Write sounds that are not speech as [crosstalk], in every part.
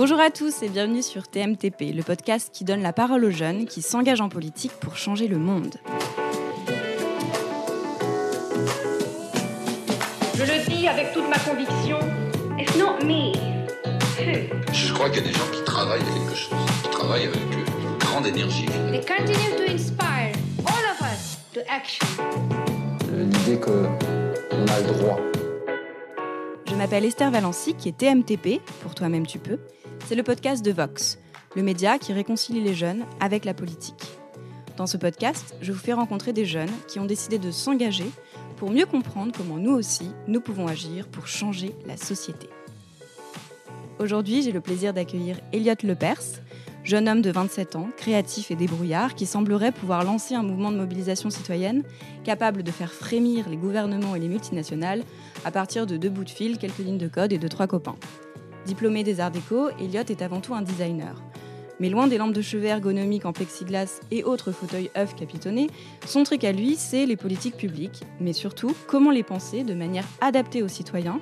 Bonjour à tous et bienvenue sur TMTP, le podcast qui donne la parole aux jeunes qui s'engagent en politique pour changer le monde. Je le dis avec toute ma conviction, it's not me. Je crois qu'il y a des gens qui travaillent à quelque chose, qui travaillent avec une grande énergie. They continue to inspire all of us to action. L'idée qu'on a le droit. Je m'appelle Esther Valency, qui est TMTP, pour toi-même tu peux. C'est le podcast de Vox, le média qui réconcilie les jeunes avec la politique. Dans ce podcast, je vous fais rencontrer des jeunes qui ont décidé de s'engager pour mieux comprendre comment nous aussi, nous pouvons agir pour changer la société. Aujourd'hui, j'ai le plaisir d'accueillir Elliot Lepers, jeune homme de 27 ans, créatif et débrouillard, qui semblerait pouvoir lancer un mouvement de mobilisation citoyenne capable de faire frémir les gouvernements et les multinationales à partir de deux bouts de fil, quelques lignes de code et de trois copains. Diplômé des arts déco, Elliot est avant tout un designer. Mais loin des lampes de chevet ergonomiques en plexiglas et autres fauteuils œufs capitonnés, son truc à lui, c'est les politiques publiques, mais surtout comment les penser de manière adaptée aux citoyens,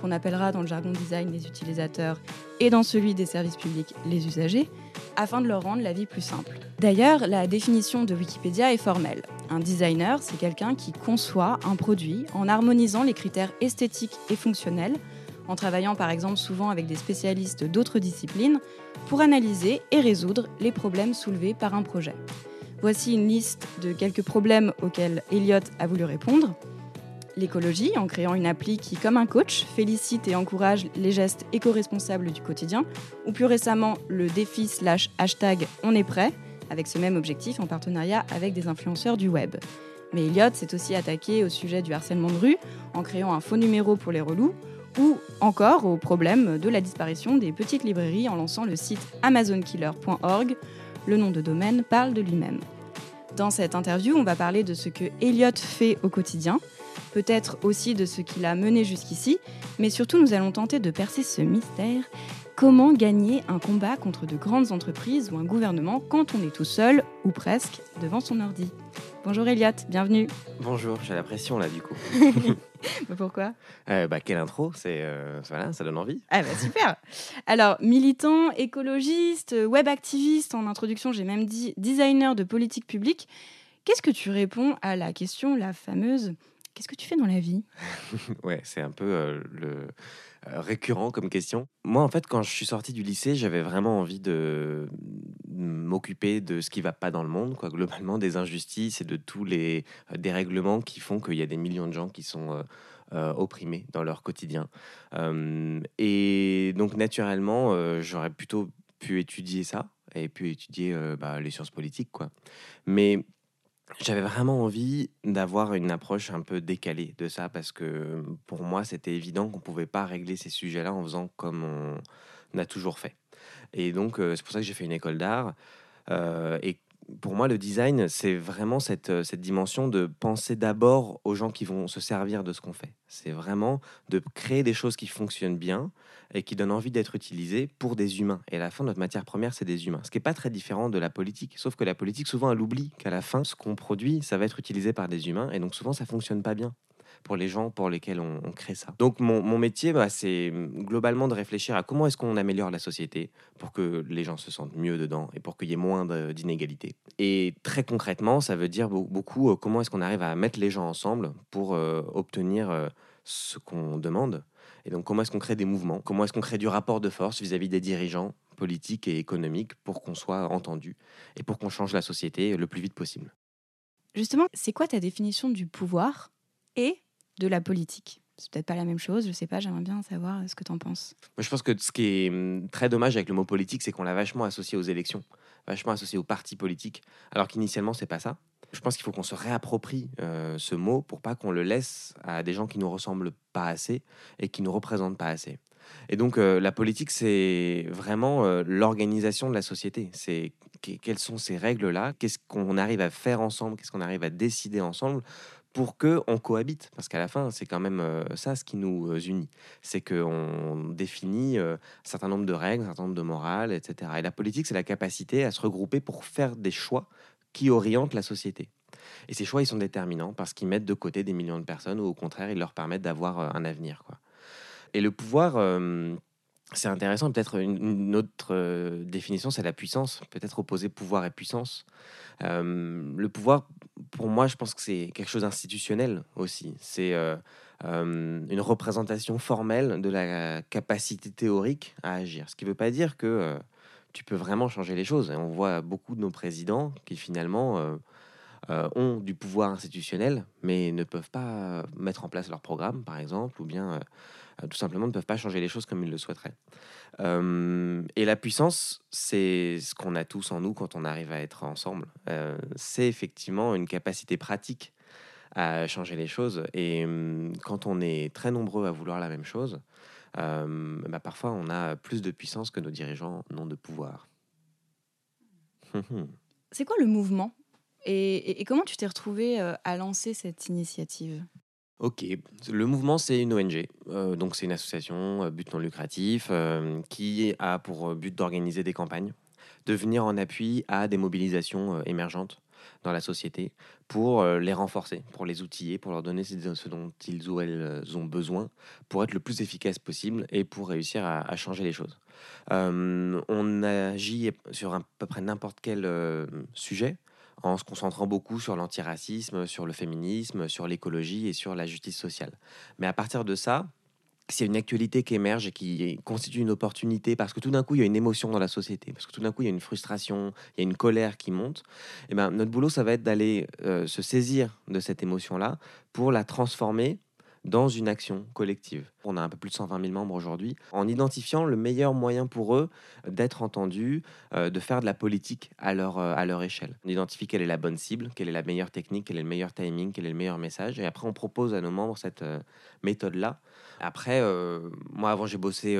qu'on appellera dans le jargon design les utilisateurs et dans celui des services publics les usagers, afin de leur rendre la vie plus simple. D'ailleurs, la définition de Wikipédia est formelle. Un designer, c'est quelqu'un qui conçoit un produit en harmonisant les critères esthétiques et fonctionnels, en travaillant par exemple souvent avec des spécialistes d'autres disciplines, pour analyser et résoudre les problèmes soulevés par un projet. Voici une liste de quelques problèmes auxquels Elliot a voulu répondre l'écologie en créant une appli qui, comme un coach, félicite et encourage les gestes éco-responsables du quotidien, ou plus récemment le défi slash hashtag On est prêt, avec ce même objectif en partenariat avec des influenceurs du web. Mais Elliot s'est aussi attaqué au sujet du harcèlement de rue en créant un faux numéro pour les relous, ou encore au problème de la disparition des petites librairies en lançant le site amazonkiller.org. Le nom de domaine parle de lui-même. Dans cette interview, on va parler de ce que Elliot fait au quotidien, peut-être aussi de ce qu'il a mené jusqu'ici, mais surtout nous allons tenter de percer ce mystère. Comment gagner un combat contre de grandes entreprises ou un gouvernement quand on est tout seul, ou presque, devant son ordi? Bonjour Elliot, bienvenue. Bonjour, j'ai la pression là du coup. [laughs] Pourquoi? Euh, bah, Quelle intro, c'est euh, voilà, ça donne envie. Ah bah super. Alors militant, écologiste, web activiste. En introduction, j'ai même dit designer de politique publique. Qu'est-ce que tu réponds à la question, la fameuse Qu'est-ce que tu fais dans la vie? [laughs] Ouais, c'est un peu euh, le récurrent comme question. Moi, en fait, quand je suis sorti du lycée, j'avais vraiment envie de m'occuper de ce qui va pas dans le monde, quoi, globalement, des injustices et de tous les dérèglements qui font qu'il y a des millions de gens qui sont opprimés dans leur quotidien. et donc, naturellement, j'aurais plutôt pu étudier ça et pu étudier bah, les sciences politiques, quoi. Mais j'avais vraiment envie d'avoir une approche un peu décalée de ça parce que pour moi, c'était évident qu'on ne pouvait pas régler ces sujets-là en faisant comme on a toujours fait. Et donc, c'est pour ça que j'ai fait une école d'art. et pour moi, le design, c'est vraiment cette, cette dimension de penser d'abord aux gens qui vont se servir de ce qu'on fait. C'est vraiment de créer des choses qui fonctionnent bien et qui donnent envie d'être utilisées pour des humains. Et à la fin, notre matière première, c'est des humains. Ce qui n'est pas très différent de la politique. Sauf que la politique, souvent, elle oublie qu'à la fin, ce qu'on produit, ça va être utilisé par des humains. Et donc, souvent, ça fonctionne pas bien pour les gens pour lesquels on, crée ça. Donc mon, mon métier, bah, c'est globalement de réfléchir à comment est-ce qu'on améliore la société pour que les gens se sentent mieux dedans et pour qu'il y ait moins d'inégalités. Et très concrètement, ça veut dire beaucoup euh, comment est-ce qu'on arrive à mettre les gens ensemble pour euh, obtenir euh, ce qu'on demande. Et donc comment est-ce qu'on crée des mouvements, comment est-ce qu'on crée du rapport de force vis-à-vis des dirigeants politiques et économiques pour qu'on soit entendu et pour qu'on change la société le plus vite possible? Justement, c'est quoi ta définition du pouvoir et de la politique. C'est peut-être pas la même chose, je sais pas, j'aimerais bien savoir ce que tu en penses. Moi, je pense que ce qui est hum, très dommage avec le mot politique, c'est qu'on l'a vachement associé aux élections, vachement associé aux partis politiques, alors qu'initialement, c'est pas ça. Je pense qu'il faut qu'on se réapproprie euh, ce mot pour pas qu'on le laisse à des gens qui nous ressemblent pas assez et qui nous représentent pas assez. Et donc, euh, la politique, c'est vraiment euh, l'organisation de la société. C'est quelles sont ces règles-là? Qu'est-ce qu'on arrive à faire ensemble? Qu'est-ce qu'on arrive à décider ensemble pour que on cohabite. Parce qu'à la fin, c'est quand même euh, ça ce qui nous euh, unit. C'est qu'on définit euh, un certain nombre de règles, un certain nombre de morales, etc. Et la politique, c'est la capacité à se regrouper pour faire des choix qui orientent la société. Et ces choix, ils sont déterminants parce qu'ils mettent de côté des millions de personnes ou au contraire, ils leur permettent d'avoir un avenir. Quoi. Et le pouvoir, c'est intéressant. Peut-être une, autre euh, définition, c'est la puissance. Peut-être opposer pouvoir et puissance. Euh, le pouvoir, pour moi, je pense que c'est quelque chose d'institutionnel aussi. C'est euh, une représentation formelle de la capacité théorique à agir. Ce qui ne veut pas dire que tu peux vraiment changer les choses. Et on voit beaucoup de nos présidents qui finalement ont du pouvoir institutionnel, mais ne peuvent pas mettre en place leur programme, par exemple, ou bien tout simplement ne peuvent pas changer les choses comme ils le souhaiteraient. Euh, et la puissance, c'est ce qu'on a tous en nous quand on arrive à être ensemble. Euh, c'est effectivement une capacité pratique à changer les choses. Et hum, quand on est très nombreux à vouloir la même chose, euh, bah, parfois on a plus de puissance que nos dirigeants n'ont de pouvoir. C'est quoi le mouvement? Et, et- comment tu t'es retrouvé euh, à lancer cette initiative? Ok, le mouvement c'est une ONG, Euh, donc c'est une association euh, but non lucratif euh, qui a pour but d'organiser des campagnes, de venir en appui à des mobilisations émergentes dans la société pour les renforcer, pour les outiller, pour leur donner ce dont ils ou elles ont besoin pour être le plus efficace possible et pour réussir à, changer les choses. On agit sur à peu près n'importe quel sujet en se concentrant beaucoup sur l'antiracisme, sur le féminisme, sur l'écologie et sur la justice sociale. Mais à partir de ça, c'est une actualité qui émerge et qui constitue une opportunité parce que tout d'un coup, il y a une émotion dans la société, parce que tout d'un coup, il y a une frustration, il y a une colère qui monte. Et ben, notre boulot, ça va être d'aller euh, se saisir de cette émotion-là pour la transformer dans une action collective. On a un peu plus de 120 000 membres aujourd'hui, en identifiant le meilleur moyen pour eux d'être entendus, euh, de faire de la politique à leur, euh, à leur échelle. On identifie quelle est la bonne cible, quelle est la meilleure technique, quel est le meilleur timing, quel est le meilleur message. Et après, on propose à nos membres cette euh, méthode-là. Après, moi, avant, j'ai bossé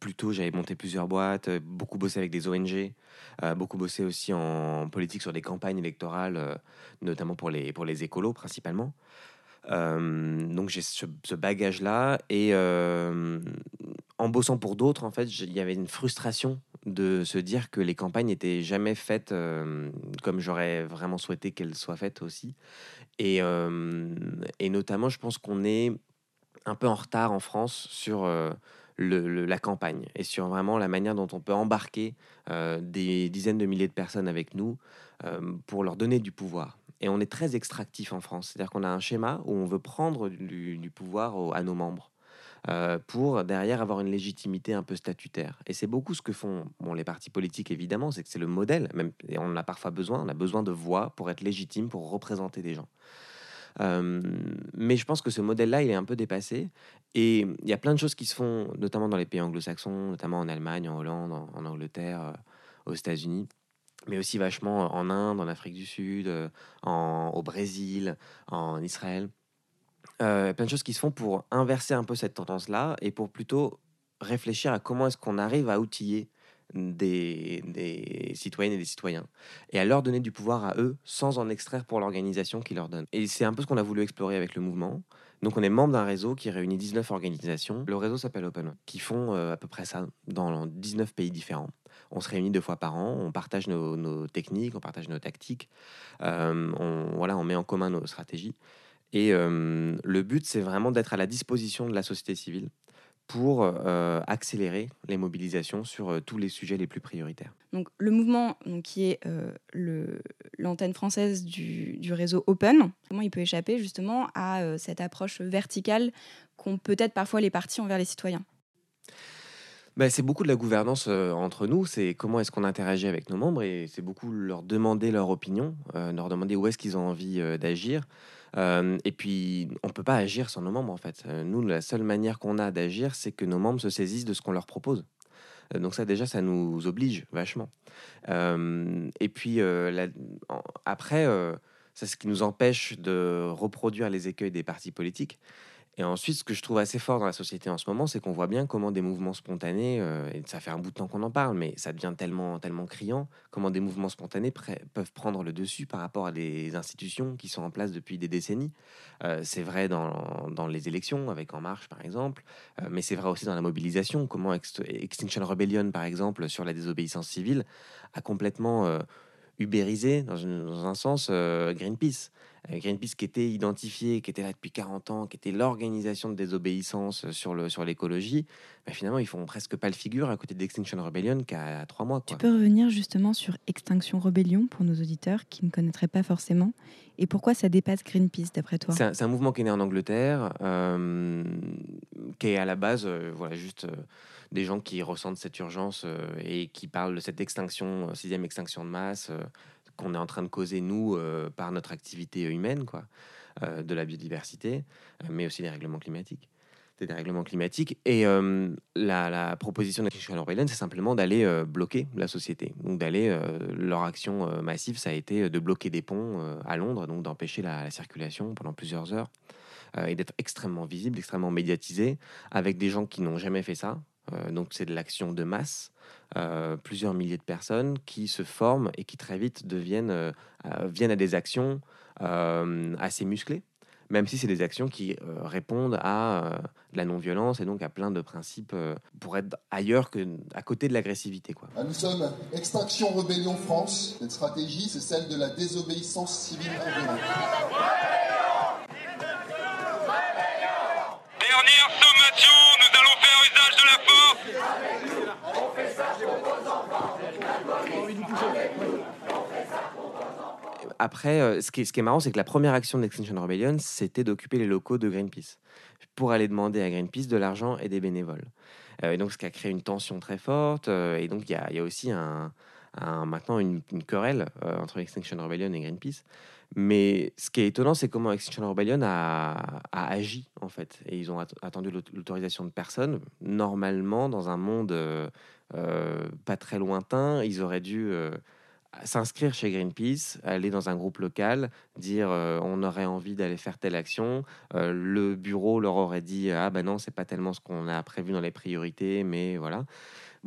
plutôt, j'avais monté plusieurs boîtes, beaucoup bossé avec des ONG, beaucoup bossé aussi en politique sur des campagnes électorales, notamment pour les, pour les écolos principalement. Euh, donc j'ai ce, bagage-là et euh, en bossant pour d'autres, en fait, il y avait une frustration de se dire que les campagnes n'étaient jamais faites euh, comme j'aurais vraiment souhaité qu'elles soient faites aussi. Et, notamment, je pense qu'on est un peu en retard en France sur la campagne et sur vraiment la manière dont on peut embarquer des dizaines de milliers de personnes avec nous pour leur donner du pouvoir. Et on est très extractif en France, c'est-à-dire qu'on a un schéma où on veut prendre du, pouvoir à nos membres euh, pour derrière avoir une légitimité un peu statutaire. Et c'est beaucoup ce que font bon, les partis politiques, évidemment, c'est que c'est le modèle, même, et on en a parfois besoin, on a besoin de voix pour être légitime, pour représenter des gens. Euh, mais je pense que ce modèle-là, il est un peu dépassé. Et il y a plein de choses qui se font, notamment dans les pays anglo-saxons, notamment en Allemagne, en Hollande, en, en Angleterre, euh, aux États-Unis, mais aussi vachement en Inde, en Afrique du Sud, euh, au Brésil, en Israël. Euh, plein de choses qui se font pour inverser un peu cette tendance-là et pour plutôt réfléchir à comment est-ce qu'on arrive à outiller des, des citoyennes et des citoyens et à leur donner du pouvoir à eux sans en extraire pour l'organisation qui leur donne. Et c'est un peu ce qu'on a voulu explorer avec le mouvement. Donc on est membre d'un réseau qui réunit 19 organisations. Le réseau s'appelle Open, qui font euh, à peu près ça dans 19 pays différents. On se réunit deux fois par an, on partage nos, techniques, on partage nos tactiques, euh, on, voilà, on met en commun nos stratégies. Et euh, le but, c'est vraiment d'être à la disposition de la société civile pour euh, accélérer les mobilisations sur tous les sujets les plus prioritaires. Donc, le mouvement, donc, qui est l'antenne française du, du réseau Open, comment il peut échapper justement à cette approche verticale qu'ont peut-être parfois les partis envers les citoyens? Ben, c'est beaucoup de la gouvernance entre nous, c'est comment est-ce qu'on interagit avec nos membres et c'est beaucoup leur demander leur opinion, leur demander où est-ce qu'ils ont envie d'agir. Et puis, on ne peut pas agir sans nos membres en fait. Nous, la seule manière qu'on a d'agir, c'est que nos membres se saisissent de ce qu'on leur propose. Donc ça déjà, ça nous oblige vachement. Et puis après, c'est ce qui nous empêche de reproduire les écueils des partis politiques. Et ensuite, ce que je trouve assez fort dans la société en ce moment, c'est qu'on voit bien comment des mouvements spontanés, euh, et ça fait un bout de temps qu'on en parle, mais ça devient tellement, tellement criant, comment des mouvements spontanés peuvent prendre le dessus par rapport à des institutions qui sont en place depuis des décennies. Euh, c'est vrai dans, dans les élections, avec En Marche par exemple, euh, mais c'est vrai aussi dans la mobilisation, comment Ex- Extinction Rebellion par exemple, sur la désobéissance civile, a complètement ubérisé, dans, un sens, Greenpeace. Euh, Greenpeace qui était identifié, qui était là depuis 40 ans, qui était l'organisation de désobéissance sur le sur l'écologie, bah, finalement ils font presque pas le figure à côté d'Extinction Rebellion qui a trois mois. Tu peux revenir justement sur Extinction Rebellion pour nos auditeurs qui ne connaîtraient pas forcément et pourquoi ça dépasse Greenpeace d'après toi? C'est un, c'est un mouvement qui est né en Angleterre, euh, qui est à la base, euh, voilà, juste euh, des gens qui ressentent cette urgence euh, et qui parlent de cette extinction, euh, sixième extinction de masse euh, qu'on est en train de causer nous euh, par notre activité humaine, quoi, euh, de la biodiversité, euh, mais aussi des règlements climatiques. Des dérèglements climatiques. Et la, proposition d'Extinction Rebellion, c'est simplement d'aller bloquer la société. Donc d'aller, leur action massive, ça a été de bloquer des ponts à Londres, donc d'empêcher la, la circulation pendant plusieurs heures et d'être extrêmement visible, extrêmement médiatisé, avec des gens qui n'ont jamais fait ça. Euh, donc c'est de l'action de masse, euh, plusieurs milliers de personnes qui se forment et qui très vite deviennent, euh, viennent à des actions assez musclées, même si c'est des actions qui répondent à la non-violence et donc à plein de principes pour être ailleurs que à côté de l'agressivité. Quoi. Ah, Nous sommes Extinction Rebellion France. Cette stratégie, c'est celle de la désobéissance civile ordonnée. Dernière sommation, nous allons faire usage de la force. Après, euh, ce qui est, ce qui est marrant, c'est que la première action d'Extinction Rebellion, c'était d'occuper les locaux de Greenpeace pour aller demander à Greenpeace de l'argent et des bénévoles. Euh, et donc, ce qui a créé une tension très forte. euh, et donc, il y y a aussi un, maintenant une, une querelle entre Extinction Rebellion et Greenpeace. Mais ce qui est étonnant, c'est comment Extinction Rebellion a, a agi, en fait. Et ils ont at- attendu l'aut- l'autorisation de personne. Normalement, dans un monde pas très lointain, ils auraient dû s'inscrire chez Greenpeace, aller dans un groupe local, dire euh, on aurait envie d'aller faire telle action. Euh, le bureau leur aurait dit ah ben non, c'est pas tellement ce qu'on a prévu dans les priorités, mais voilà.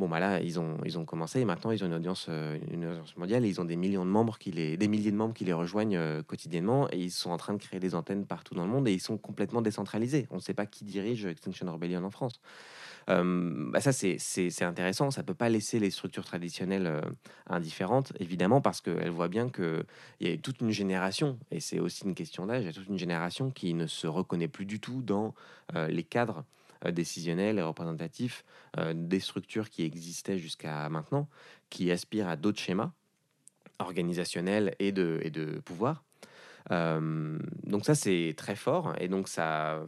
Bon, bah là, ils ont, ils ont commencé et maintenant ils ont une audience, euh, une audience mondiale et ils ont des millions de membres, qui les, des milliers de membres qui les rejoignent euh, quotidiennement et ils sont en train de créer des antennes partout dans le monde et ils sont complètement décentralisés. On ne sait pas qui dirige Extinction Rebellion en France. Euh, bah ça, c'est- intéressant. Ça peut pas laisser les structures traditionnelles indifférentes, évidemment, parce qu'elles voient bien qu'il y a toute une génération, et c'est aussi une question d'âge, il y a toute une génération qui ne se reconnaît plus du tout dans les cadres euh, décisionnels et représentatifs euh, des structures qui existaient jusqu'à maintenant, qui aspirent à d'autres schémas organisationnels et de, et de pouvoir. Euh, donc ça, c'est très fort, et donc ça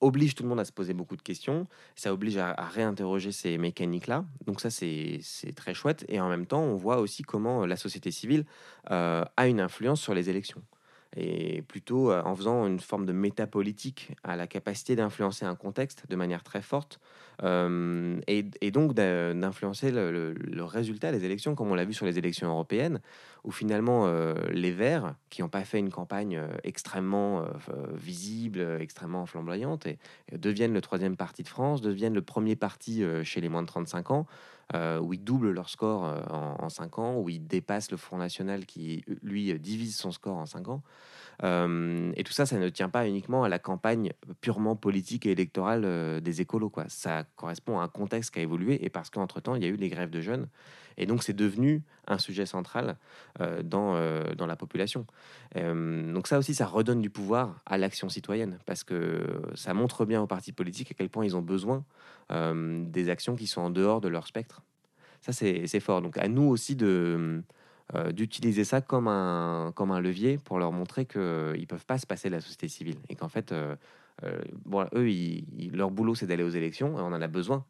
oblige tout le monde à se poser beaucoup de questions, ça oblige à, réinterroger ces mécaniques-là. Donc ça, c'est très chouette. Et en même temps, on voit aussi comment la société civile a une influence sur les élections. Et plutôt euh, en faisant une forme de métapolitique à la capacité d'influencer un contexte de manière très forte euh, et, donc d'influencer le, résultat des élections, comme on l'a vu sur les élections européennes, où finalement euh, les Verts, qui n'ont pas fait une campagne extrêmement visible, extrêmement flamboyante, et, deviennent le troisième parti de France, deviennent le premier parti chez les moins de 35 ans, euh, où ils doublent leur score euh, en, en 5 ans, où ils dépassent le Front National qui, lui, divise son score en 5 ans. Euh, et tout ça, ça ne tient pas uniquement à la campagne purement politique et électorale des écolos. Quoi. Ça correspond à un contexte qui a évolué et parce qu'entre-temps, il y a eu les grèves de jeunes. Et donc, c'est devenu un sujet central euh, dans, euh, dans la population. Euh, donc ça aussi, ça redonne du pouvoir à l'action citoyenne parce que ça montre bien aux partis politiques à quel point ils ont besoin des actions qui sont en dehors de leur spectre. Ça, c'est fort. Donc, à nous aussi de d'utiliser ça comme un, comme un levier pour leur montrer qu'ils ne peuvent pas se passer de la société civile et qu'en fait, eux, ils- leur boulot, c'est d'aller aux élections on en a besoin,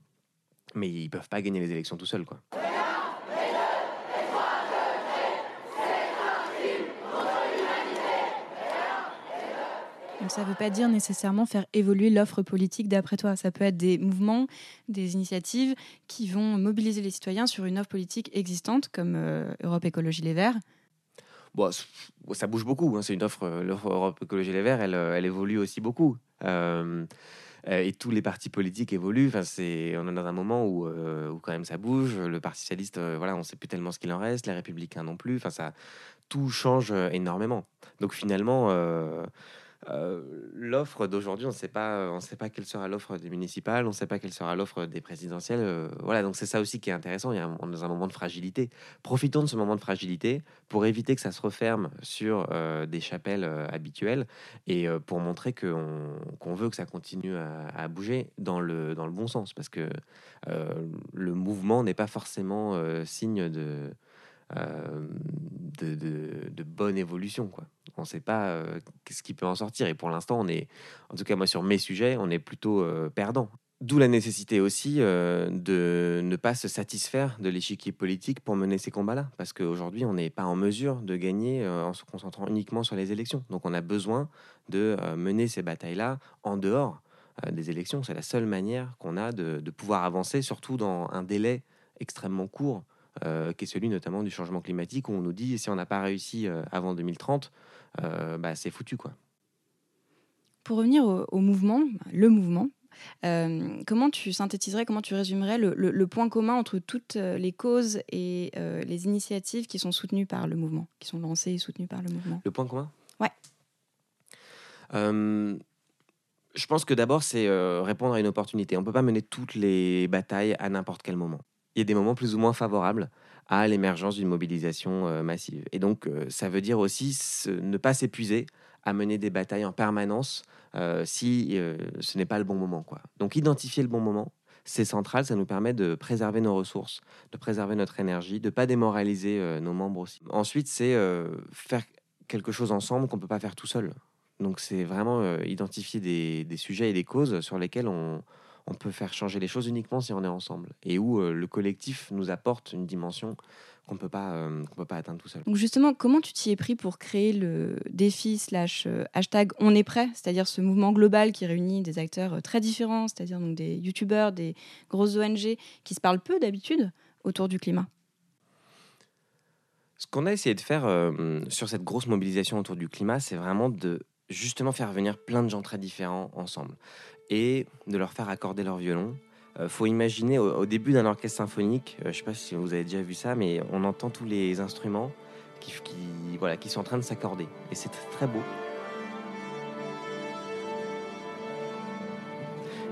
mais ils peuvent pas gagner les élections tout seuls. Quoi. Ça ne veut pas dire nécessairement faire évoluer l'offre politique d'après toi. Ça peut être des mouvements, des initiatives qui vont mobiliser les citoyens sur une offre politique existante, comme euh, Europe Écologie Les Verts. Bon, ça bouge beaucoup. hein. C'est une offre, euh, l'offre Europe Écologie Les Verts, elle, euh, évolue aussi beaucoup. Et tous les partis politiques évoluent. On est dans un moment où, quand même ça bouge. Le Parti socialiste, on ne sait plus tellement ce qu'il en reste. Les Républicains non plus. Tout change énormément. Donc finalement, euh, l'offre d'aujourd'hui, on ne sait pas, quelle sera l'offre des municipales, on ne sait pas quelle sera l'offre des présidentielles. euh, voilà, donc c'est ça aussi qui est intéressant. On est dans un moment de fragilité. Profitons de ce moment de fragilité pour éviter que ça se referme sur euh, des chapelles habituelles et pour montrer qu'on veut que ça continue à, bouger dans le, bon sens, parce que le mouvement n'est pas forcément signe de, de, de- bonne évolution. Quoi. On ne sait pas euh, qu'est-ce qui peut en sortir. Et pour l'instant, on est, en tout cas moi sur mes sujets, on est plutôt euh, perdant. D'où la nécessité aussi euh, de ne pas se satisfaire de l'échiquier politique pour mener ces combats-là. Parce qu'aujourd'hui, on n'est pas en mesure de gagner euh, en se concentrant uniquement sur les élections. Donc on a besoin de euh, mener ces batailles-là en dehors euh, des élections. C'est la seule manière qu'on a de pouvoir avancer, surtout dans un délai extrêmement court, euh, qui est celui notamment du changement climatique, où on nous dit si on n'a pas réussi euh, avant 2030, euh, bah, c'est foutu. quoi. Pour revenir au, au mouvement, le mouvement, euh, comment tu synthétiserais, comment tu résumerais le, le- le point commun entre toutes les causes et euh, les initiatives qui sont soutenues par le mouvement, qui sont lancées et soutenues par le mouvement? Le point commun? Ouais. Euh, je pense que d'abord, c'est répondre à une opportunité. On ne peut pas mener toutes les batailles à n'importe quel moment. Il y a des moments plus ou moins favorables à l'émergence d'une mobilisation euh, massive. Et donc, euh, ça veut dire aussi ne pas s'épuiser à mener des batailles en permanence euh, si ce n'est pas le bon moment. Quoi. Donc, identifier le bon moment, c'est central. Ça nous permet de préserver nos ressources, de préserver notre énergie, de ne pas démoraliser nos membres aussi. Ensuite, c'est faire quelque chose ensemble qu'on ne peut pas faire tout seul. Donc c'est vraiment identifier des sujets et des causes sur lesquels on, on peut faire changer les choses uniquement si on est ensemble et où euh, le collectif nous apporte une dimension qu'on peut pas euh, qu'on peut pas atteindre tout seul. Donc justement, comment tu t'y es pris pour créer le défi slash euh, hashtag On est prêt, c'est-à-dire ce mouvement global qui réunit des acteurs très différents, c'est-à-dire donc des youtubeurs, des grosses ONG qui se parlent peu d'habitude autour du climat? Ce qu'on a essayé de faire euh, sur cette grosse mobilisation autour du climat, c'est vraiment de justement faire venir plein de gens très différents ensemble et de leur faire accorder leur violon. Euh, faut imaginer au, début d'un orchestre symphonique, euh, je sais pas si vous avez déjà vu ça, mais on entend tous les instruments qui, voilà, qui sont en train de s'accorder. Et c'est tr- très beau.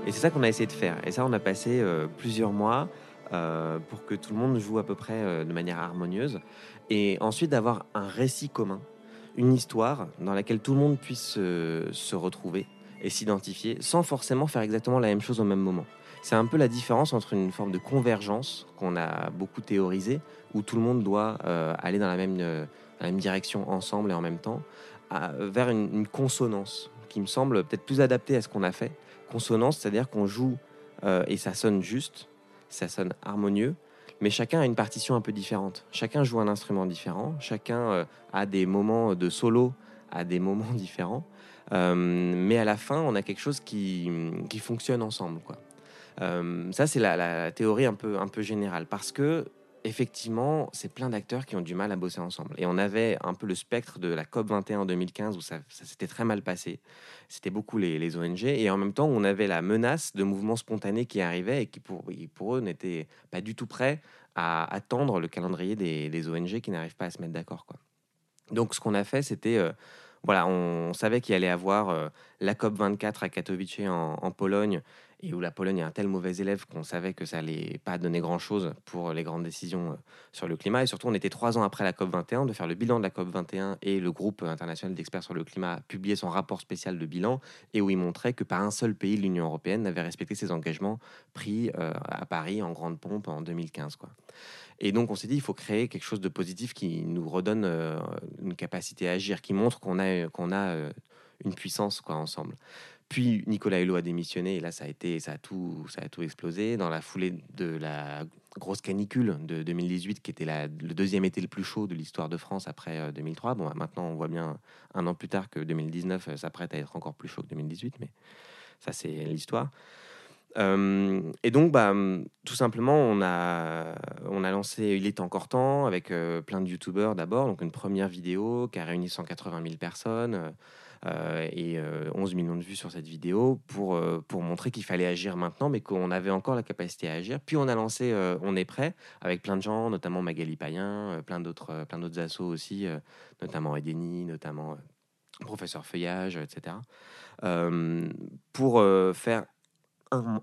Et c'est ça qu'on a essayé de faire. Et ça, on a passé euh, plusieurs mois euh, pour que tout le monde joue à peu près de manière harmonieuse. Et ensuite d'avoir un récit commun, une histoire dans laquelle tout le monde puisse se retrouver et s'identifier sans forcément faire exactement la même chose au même moment. C'est un peu la différence entre une forme de convergence qu'on a beaucoup théorisée, où tout le monde doit euh, aller dans la même, euh, la même direction ensemble et en même temps, vers une, consonance qui me semble peut-être plus adaptée à ce qu'on a fait. Consonance, c'est-à-dire qu'on joue euh, et ça sonne juste, ça sonne harmonieux, mais chacun a une partition un peu différente. Chacun joue un instrument différent, chacun a des moments de solo à des moments [laughs] différents. Euh, mais à la fin, on a quelque chose qui, qui fonctionne ensemble. Quoi. Euh, ça, c'est la, théorie un peu, un peu générale. Parce que, effectivement, c'est plein d'acteurs qui ont du mal à bosser ensemble. Et on avait un peu le spectre de la COP21 en 2015 où ça, ça s'était très mal passé. C'était beaucoup les, ONG. Et en même temps, on avait la menace de mouvements spontanés qui arrivaient et qui, pour, pour eux, n'étaient pas du tout prêts à attendre le calendrier des, ONG qui n'arrivent pas à se mettre d'accord. Donc, ce qu'on a fait, c'était. euh, voilà, on, savait qu'il allait avoir euh, la COP 24 à Katowice en, Pologne, et où la Pologne est un tel mauvais élève qu'on savait que ça allait pas donner grand-chose pour les grandes décisions euh, sur le climat. Et surtout, on était trois ans après la COP 21, de faire le bilan de la COP 21, et le groupe international d'experts sur le climat a publié son rapport spécial de bilan, et où il montrait que pas un seul pays de l'Union européenne n'avait respecté ses engagements pris euh, à Paris en grande pompe en 2015. Quoi. Et donc, on s'est dit, il faut créer quelque chose de positif qui nous redonne euh, une capacité à agir, qui montre qu'on a, qu'on a euh, une puissance quoi, ensemble. Puis Nicolas Hulot a démissionné et là ça a été ça a tout ça a tout explosé dans la foulée de la grosse canicule de 2018 qui était le deuxième été le plus chaud de l'histoire de France après euh, 2003. Bon, bah, maintenant on voit bien un an plus tard que 2019 euh, s'apprête à être encore plus chaud que 2018, mais ça c'est l'histoire. Et donc, bah, tout simplement, on a, lancé Il est encore temps avec plein de youtubeurs d'abord. Donc, une première vidéo qui a réuni 180 000 personnes euh, et euh, 11 millions de vues sur cette vidéo pour, montrer qu'il fallait agir maintenant, mais qu'on avait encore la capacité à agir. Puis, on a lancé On est prêt avec plein de gens, notamment Magali Payen, plein d'autres plein d'autres assos aussi, notamment Edeni, notamment. professeur feuillage, etc. pour faire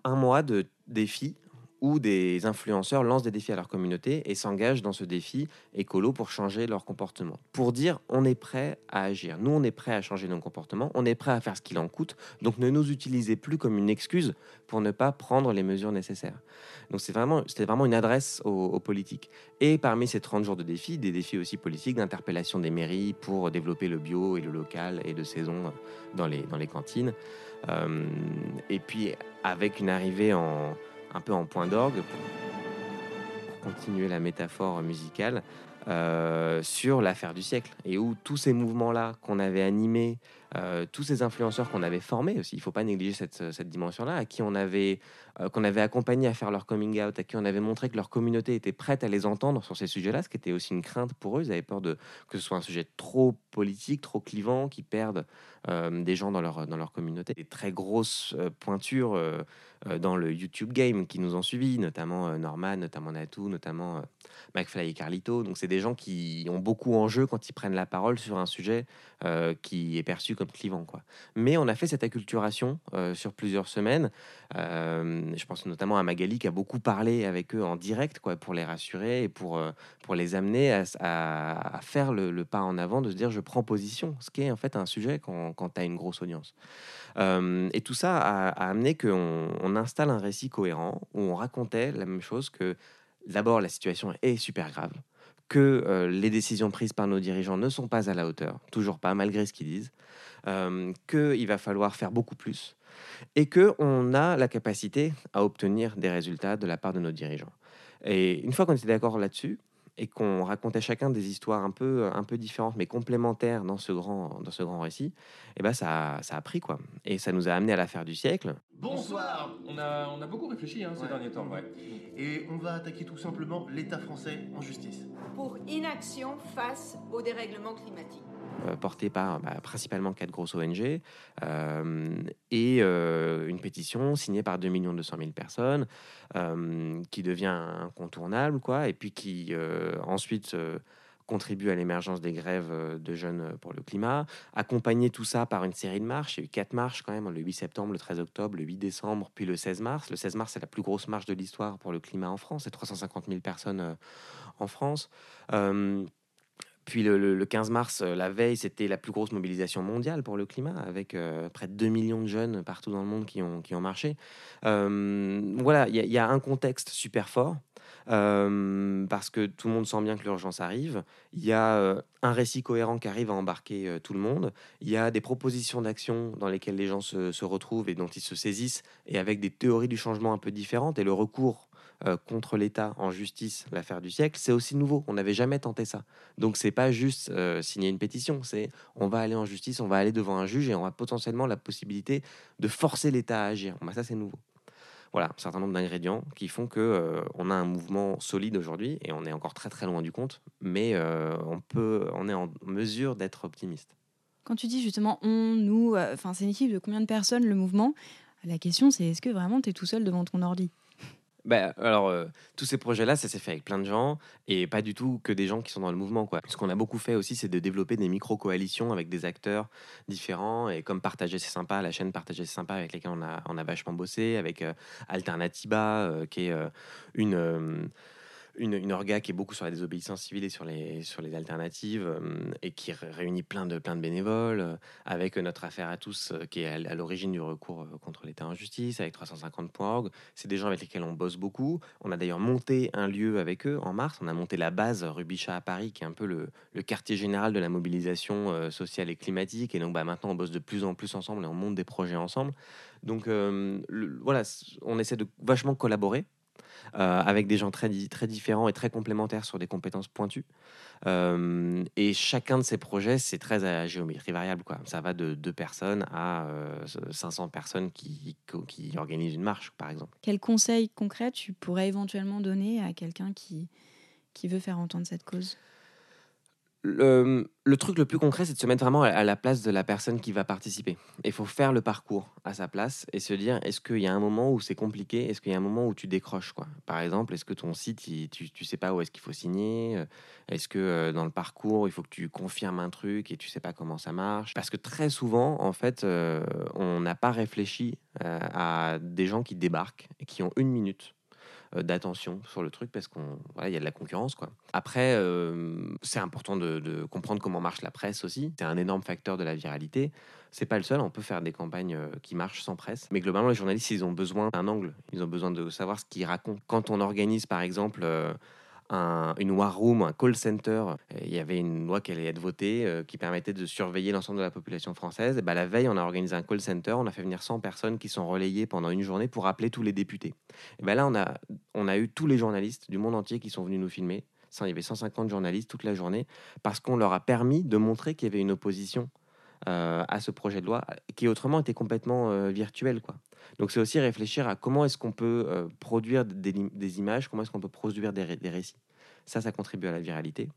un, mois de défi où des influenceurs lancent des défis à leur communauté et s'engagent dans ce défi écolo pour changer leur comportement. Pour dire, on est prêt à agir. Nous, on est prêt à changer nos comportements, on est prêt à faire ce qu'il en coûte. Donc, ne nous utilisez plus comme une excuse pour ne pas prendre les mesures nécessaires. Donc, c'est vraiment, c'était vraiment une adresse aux, politiques. Et parmi ces 30 jours de défis, des défis aussi politiques d'interpellation des mairies pour développer le bio et le local et de saison dans les, dans les cantines. Euh, et puis, avec une arrivée en un peu en point d'orgue pour continuer la métaphore musicale euh, sur l'affaire du siècle et où tous ces mouvements-là qu'on avait animés, euh, tous ces influenceurs qu'on avait formés aussi, il ne faut pas négliger cette, cette dimension-là, à qui on avait, euh, qu'on avait accompagné à faire leur coming out, à qui on avait montré que leur communauté était prête à les entendre sur ces sujets-là, ce qui était aussi une crainte pour eux. Ils avaient peur de, que ce soit un sujet trop politique, trop clivant, qui perdent euh, des gens dans leur, dans leur communauté. Des très grosses euh, pointures euh, euh, dans le YouTube game qui nous ont suivis, notamment euh, Norman, notamment Natou, notamment euh, McFly et Carlito. Donc, c'est des gens qui ont beaucoup en jeu quand ils prennent la parole sur un sujet euh, qui est perçu comme clivant. Quoi. Mais on a fait cette acculturation euh, sur plusieurs semaines. Euh, je pense notamment à Magali qui a beaucoup parlé avec eux en direct quoi, pour les rassurer et pour, euh, pour les amener à, faire le, pas en avant, de se dire je prends position, ce qui est en fait un sujet quand, quand tu as une grosse audience. Et tout ça a, amené qu'on on installe un récit cohérent où on racontait la même chose que d'abord la situation est super grave, que euh, les décisions prises par nos dirigeants ne sont pas à la hauteur, toujours pas, malgré ce qu'ils disent, euh, qu'il va falloir faire beaucoup plus et qu'on a la capacité à obtenir des résultats de la part de nos dirigeants. Et une fois qu'on était d'accord là-dessus, et qu'on racontait chacun des histoires un peu, un peu différentes mais complémentaires dans ce grand, dans ce grand récit, et ben ça, ça a pris quoi. Et ça nous a amené à l'affaire du siècle. Bonsoir On a, on a beaucoup réfléchi hein, ces Ouais. derniers temps. Ouais. Et on va attaquer tout simplement l'État français en justice. pour inaction face au dérèglement climatique. Euh, porté par bah, principalement quatre grosses ONG euh, et euh, une pétition signée par 2 200 000 personnes qui devient incontournable quoi et puis qui ensuite contribue à l'émergence des grèves de jeunes pour le climat, accompagné tout ça par une série de marches. Il y a eu quatre marches quand même, le 8 septembre, le 13 octobre, le 8 décembre, puis le 16 mars. Le 16 mars, c'est la plus grosse marche de l'histoire pour le climat en France, c'est 350 000 personnes en France. Puis le, le- le 15 mars, euh, la veille, c'était la plus grosse mobilisation mondiale pour le climat, avec euh, près de 2 millions de jeunes partout dans le monde qui ont, qui ont marché. Euh, voilà, il y, a- un contexte super fort, parce que tout le monde sent bien que l'urgence arrive. Il y a un récit cohérent qui arrive à embarquer tout le monde. Il y a des propositions d'action dans lesquelles les gens se, se retrouvent et dont ils se saisissent, et avec des théories du changement un peu différentes. Et le recours euh, contre l'État en justice, l'affaire du siècle, c'est aussi nouveau. On n'avait jamais tenté ça. Donc c'est pas juste euh, signer une pétition, c'est on va aller en justice, on va aller devant un juge et on a potentiellement la possibilité de forcer l'État à agir. Bah, ça c'est nouveau. Voilà, un certain nombre d'ingrédients qui font que euh, on a un mouvement solide aujourd'hui et on est encore très très loin du compte, mais on peut, on est en mesure d'être optimiste. Quand tu dis justement on, nous, enfin c'est une équipe de combien de personnes le mouvement? La question c'est est-ce que vraiment tu es tout seul devant ton ordi? Bah, alors, euh, tous ces projets-là, ça s'est fait avec plein de gens et pas du tout que des gens qui sont dans le mouvement. Quoi. Ce qu'on a beaucoup fait aussi, c'est de développer des micro-coalitions avec des acteurs différents. Et comme Partager, c'est sympa, la chaîne Partager, c'est sympa, avec lesquels on a, on a vachement bossé, avec euh, Alternatiba, euh, qui est euh, une. Euh, une, une orga qui est beaucoup sur la désobéissance civile et sur les, sur les alternatives euh, et qui ré- réunit plein de, plein de bénévoles, euh, avec notre affaire à tous euh, qui est à, l'origine du recours euh, contre l'État en justice, avec 350.org. C'est des gens avec lesquels on bosse beaucoup. On a d'ailleurs monté un lieu avec eux en mars. On a monté la base Rubichat à Paris, qui est un peu le, le quartier général de la mobilisation euh, sociale et climatique. Et donc bah, maintenant, on bosse de plus en plus ensemble et on monte des projets ensemble. Donc euh, voilà, on essaie de vachement collaborer. Euh, avec des gens très, très différents et très complémentaires sur des compétences pointues. Euh, et chacun de ces projets, c'est très à géométrie variable. Quoi. Ça va de deux personnes à euh, 500 personnes qui, qui organisent une marche, par exemple. Quel conseil concret tu pourrais éventuellement donner à quelqu'un qui, qui veut faire entendre cette cause? Le, truc le plus concret, c'est de se mettre vraiment à- la place de la personne qui va participer. Il faut faire le parcours à sa place et se dire est-ce qu'il y a un moment où c'est compliqué? Est-ce qu'il y a un moment où tu décroches quoi? Par exemple, est-ce que ton site, tu, tu sais pas où est-ce qu'il faut signer? Euh, Est-ce que euh, dans le parcours, il faut que tu confirmes un truc et tu sais pas comment ça marche? Parce que très souvent, en fait, euh, on n'a pas réfléchi à des gens qui débarquent et qui ont une minute d'attention sur le truc parce qu'on voilà il y a de la concurrence quoi. Après euh, c'est important de, comprendre comment marche la presse aussi. C'est un énorme facteur de la viralité. C'est pas le seul. On peut faire des campagnes euh, qui marchent sans presse, mais globalement les journalistes ils ont besoin d'un angle. Ils ont besoin de savoir ce qu'ils racontent. Quand on organise par exemple euh, un- une war room, un call center, il y avait une loi qui allait être votée euh, qui permettait de surveiller l'ensemble de la population française. Et ben, la veille, on a organisé un call center, on a fait venir 100 personnes qui sont relayées pendant une journée pour appeler tous les députés. Et ben là, on a, on a eu tous les journalistes du monde entier qui sont venus nous filmer. Il y avait 150 journalistes toute la journée parce qu'on leur a permis de montrer qu'il y avait une opposition euh, à ce projet de loi qui autrement était complètement euh, virtuel. Quoi. Donc c'est aussi réfléchir à comment est-ce qu'on peut euh, produire des, images, comment est-ce qu'on peut produire des, des récits. Ça, ça contribue à la viralité.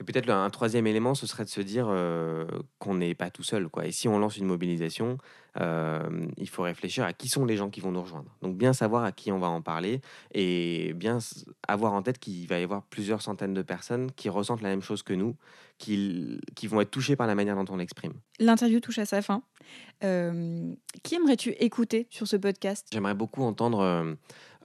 Et peut-être un troisième élément, ce serait de se dire qu'on n'est pas tout seul. Quoi. Et si on lance une mobilisation, il faut réfléchir à qui sont les gens qui vont nous rejoindre. Donc bien savoir à qui on va en parler et bien avoir en tête qu'il va y avoir plusieurs centaines de personnes qui ressentent la même chose que nous, qui, qui vont être touchées par la manière dont on l'exprime. L'interview touche à sa fin. Euh, qui aimerais-tu écouter sur ce podcast? J'aimerais beaucoup entendre euh,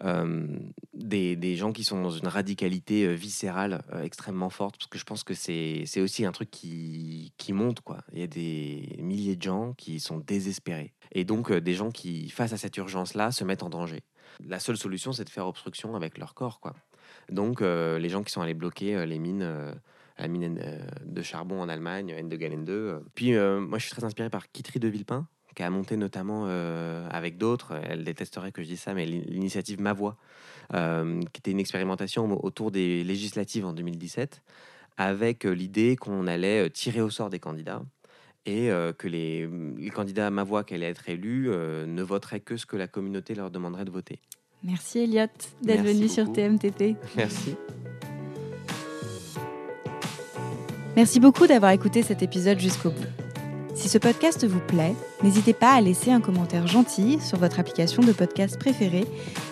euh, des, des gens qui sont dans une radicalité euh, viscérale euh, extrêmement forte, parce que je pense que c'est c'est aussi un truc qui, qui monte. Quoi. Il y a des milliers de gens qui sont désespérés. Et donc euh, des gens qui, face à cette urgence-là, se mettent en danger. La seule solution, c'est de faire obstruction avec leur corps. Quoi. Donc euh, les gens qui sont allés bloquer euh, les mines... la mine de charbon en Allemagne, Ende 2. euh. Puis moi, je suis très inspiré par Kitry de Villepin, qui a monté notamment avec d'autres, elle détesterait que je dise ça, mais l'in- l'initiative Ma Voix, qui était une expérimentation au- autour des législatives en 2017, avec l'idée qu'on allait tirer au sort des candidats et euh, que les, les candidats à Ma Voix qui allaient être élus euh, ne voteraient que ce que la communauté leur demanderait de voter. Merci Elliot d'être venu sur. TMTP. [laughs] Merci. Merci beaucoup d'avoir écouté cet épisode jusqu'au bout. Si ce podcast vous plaît, n'hésitez pas à laisser un commentaire gentil sur votre application de podcast préférée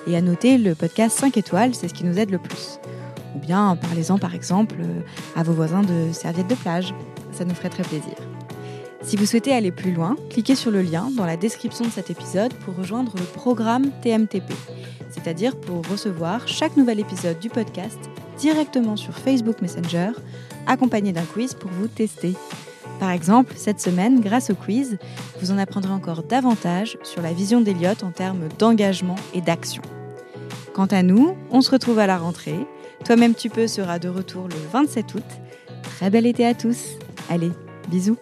et à noter le podcast 5 étoiles, c'est ce qui nous aide le plus. Ou bien parlez-en par exemple euh, à vos voisins de serviettes de plage, ça nous ferait très plaisir. Si vous souhaitez aller plus loin, cliquez sur le lien dans la description de cet épisode pour rejoindre le programme TMTP, c'est-à-dire pour recevoir chaque nouvel épisode du podcast directement sur Facebook Messenger accompagné d'un quiz pour vous tester. Par exemple, cette semaine, grâce au quiz, vous en apprendrez encore davantage sur la vision d'Eliott en termes d'engagement et d'action. Quant à nous, on se retrouve à la rentrée. Toi-même tu peux sera de retour le 27 août. Très bel été à tous. Allez, bisous